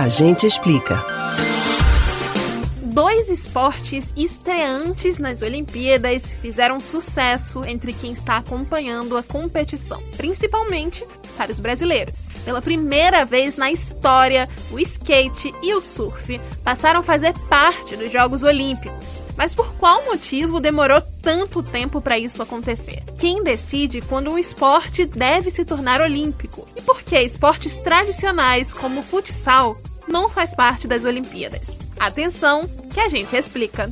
A gente explica. Dois esportes estreantes nas Olimpíadas fizeram sucesso entre quem está acompanhando a competição, principalmente para os brasileiros. Pela primeira vez na história, o skate e o surf passaram a fazer parte dos Jogos Olímpicos. Mas por qual motivo demorou tanto tempo para isso acontecer? Quem decide quando um esporte deve se tornar olímpico? E por que esportes tradicionais como o futsal não faz parte das Olimpíadas? Atenção, que a gente explica.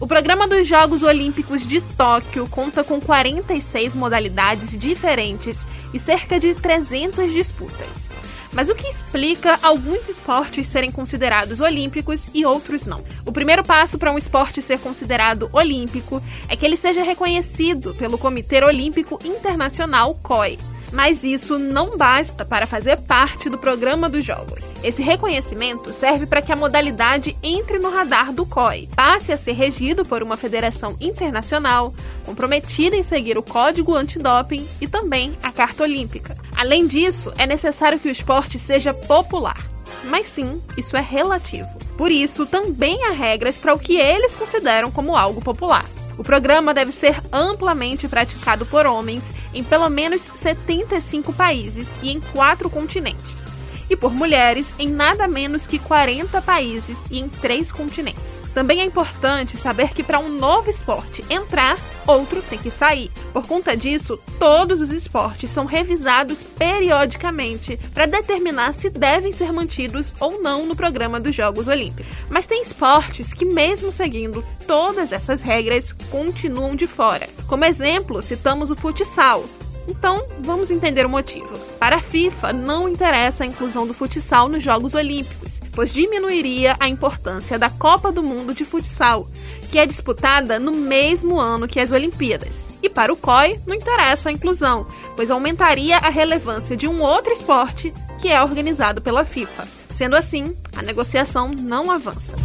O programa dos Jogos Olímpicos de Tóquio conta com 46 modalidades diferentes e cerca de 300 disputas. Mas o que explica alguns esportes serem considerados olímpicos e outros não? O primeiro passo para um esporte ser considerado olímpico é que ele seja reconhecido pelo Comitê Olímpico Internacional COI, mas isso não basta para fazer parte do programa dos Jogos. Esse reconhecimento serve para que a modalidade entre no radar do COI, passe a ser regido por uma federação internacional, comprometida em seguir o Código Antidoping e também a Carta Olímpica. Além disso, é necessário que o esporte seja popular. Mas sim, isso é relativo. Por isso, também há regras para o que eles consideram como algo popular. O programa deve ser amplamente praticado por homens em pelo menos 75 países e em quatro continentes, e por mulheres em nada menos que 40 países e em três continentes. Também é importante saber que para um novo esporte entrar, outro tem que sair. Por conta disso, todos os esportes são revisados periodicamente para determinar se devem ser mantidos ou não no programa dos Jogos Olímpicos. Mas tem esportes que, mesmo seguindo todas essas regras, continuam de fora. Como exemplo, citamos o futsal, então, vamos entender o motivo. Para a FIFA, não interessa a inclusão do futsal nos Jogos Olímpicos, pois diminuiria a importância da Copa do Mundo de Futsal, que é disputada no mesmo ano que as Olimpíadas. E para o COI, não interessa a inclusão, pois aumentaria a relevância de um outro esporte que é organizado pela FIFA. Sendo assim, a negociação não avança.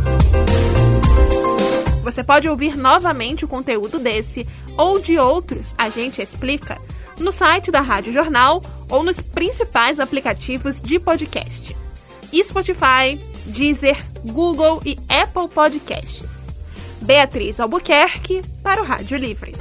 Você pode ouvir novamente o conteúdo desse ou de outros A Gente Explica no site da Rádio Jornal ou nos principais aplicativos de podcast: Spotify, Deezer, Google e Apple Podcasts. Beatriz Albuquerque para o Rádio Livre.